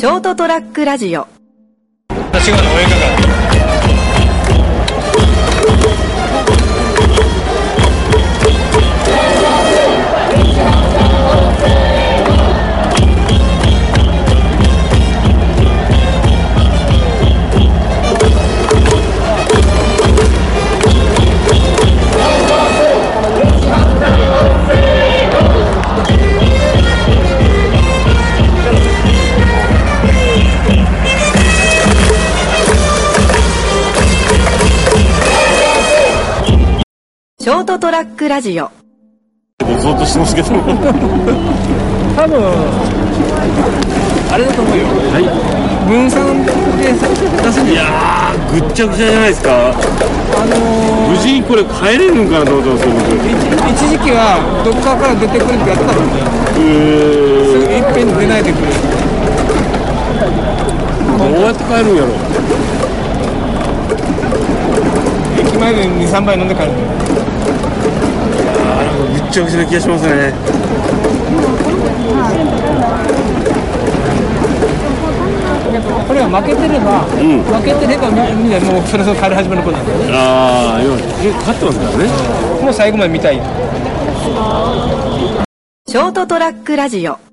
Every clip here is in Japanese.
ショートトラックラジオ。私がの映画トトラックラジオ。ぼーっとしてますけど。多分あれだと思うよ。はい分散で出すんい。やーぐっちゃぐちゃじゃないですか。あの無事にこれ帰れるんかなと思ってますよ一一時期はどこかから出てくるってやってたのにえすぐいっぺんに出ないでくる。ー、どうやって帰るんやろ駅前で23杯飲んで帰る。あーぐっちゃぐちゃな気がしますね。これは負けてれば、ん。負けてればみみんなもうそろそろ帰り始めることなんだよね。ああ勝ってますからね。もう最後まで見たい。よショートトラックラジオ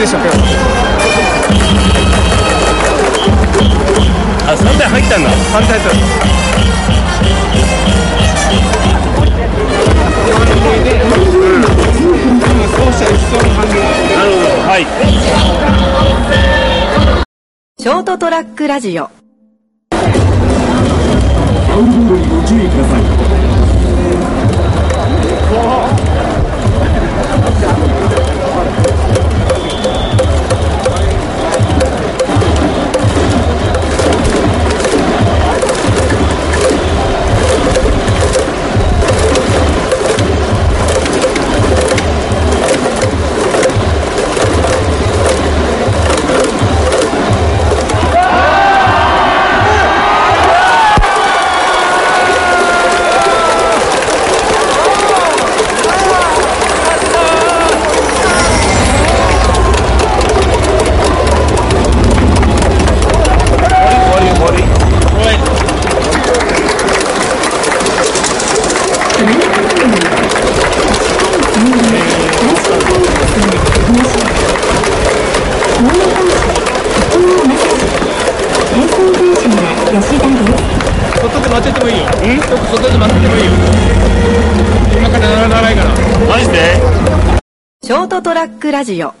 もう決まりでしょ今日あ3点入ったんだ。3点入ったショートトラックラジオん。外で待っててもいいよ今からならないからマジでショートトラックラジオ「